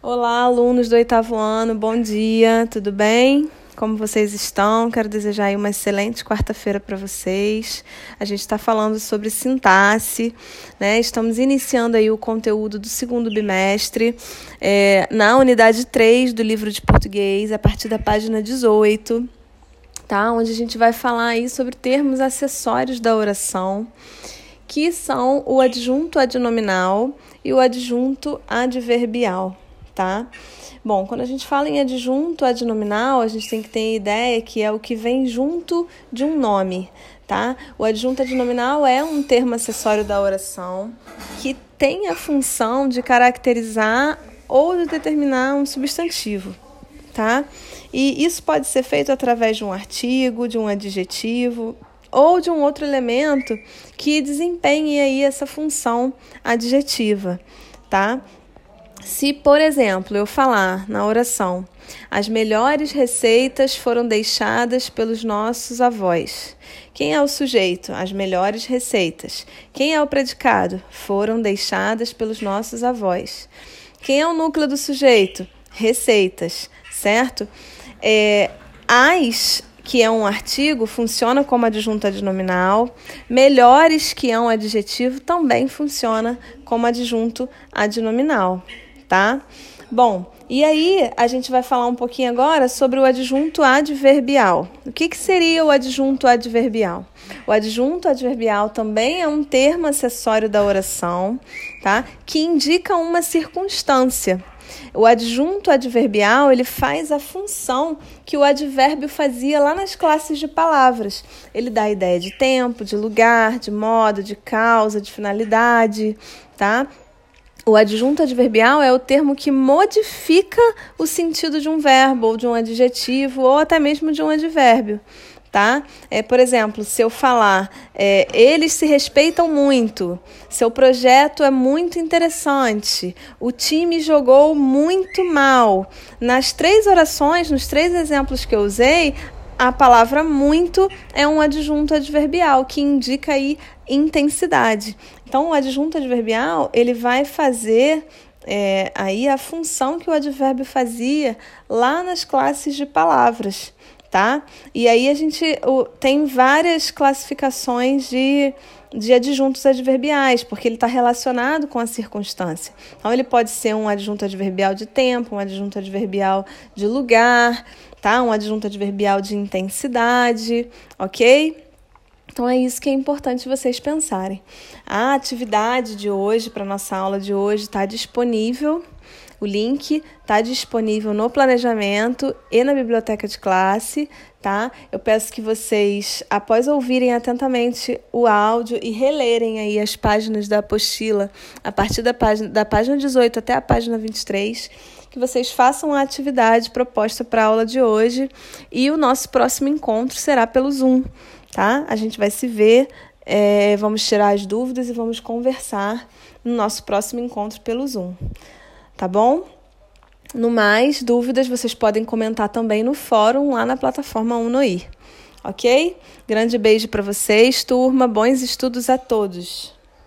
Olá, alunos do oitavo ano, bom dia, tudo bem? Como vocês estão? Quero desejar uma excelente quarta-feira para vocês. A gente está falando sobre sintaxe, né? Estamos iniciando aí o conteúdo do segundo bimestre, é, na unidade 3 do livro de português, a partir da página 18, tá? Onde a gente vai falar aí sobre termos acessórios da oração, que são o adjunto adnominal e o adjunto adverbial tá? Bom, quando a gente fala em adjunto adnominal, a gente tem que ter ideia que é o que vem junto de um nome, tá? O adjunto adnominal é um termo acessório da oração que tem a função de caracterizar ou de determinar um substantivo, tá? E isso pode ser feito através de um artigo, de um adjetivo ou de um outro elemento que desempenhe aí essa função adjetiva, tá? Se, por exemplo, eu falar na oração, as melhores receitas foram deixadas pelos nossos avós. Quem é o sujeito? As melhores receitas. Quem é o predicado? Foram deixadas pelos nossos avós. Quem é o núcleo do sujeito? Receitas, certo? É, as que é um artigo, funciona como adjunto adnominal. Melhores, que é um adjetivo, também funciona como adjunto adnominal tá? Bom, e aí a gente vai falar um pouquinho agora sobre o adjunto adverbial. O que, que seria o adjunto adverbial? O adjunto adverbial também é um termo acessório da oração, tá? Que indica uma circunstância. O adjunto adverbial ele faz a função que o advérbio fazia lá nas classes de palavras. Ele dá a ideia de tempo, de lugar, de modo, de causa, de finalidade, tá? O adjunto adverbial é o termo que modifica o sentido de um verbo, ou de um adjetivo, ou até mesmo de um advérbio. Tá? É, por exemplo, se eu falar é, eles se respeitam muito, seu projeto é muito interessante, o time jogou muito mal. Nas três orações, nos três exemplos que eu usei, a palavra muito é um adjunto adverbial que indica aí intensidade. Então, o adjunto adverbial ele vai fazer é, aí a função que o advérbio fazia lá nas classes de palavras, tá? E aí a gente o, tem várias classificações de, de adjuntos adverbiais, porque ele está relacionado com a circunstância. Então, ele pode ser um adjunto adverbial de tempo, um adjunto adverbial de lugar, tá? Um adjunto adverbial de intensidade, ok? Então é isso que é importante vocês pensarem. A atividade de hoje, para nossa aula de hoje, está disponível. O link está disponível no planejamento e na biblioteca de classe, tá? Eu peço que vocês, após ouvirem atentamente o áudio e relerem aí as páginas da apostila, a partir da página, da página 18 até a página 23, que vocês façam a atividade proposta para a aula de hoje e o nosso próximo encontro será pelo Zoom, tá? A gente vai se ver, é, vamos tirar as dúvidas e vamos conversar no nosso próximo encontro pelo Zoom, tá bom? No mais, dúvidas vocês podem comentar também no fórum lá na plataforma Unoir, ok? Grande beijo para vocês, turma, bons estudos a todos!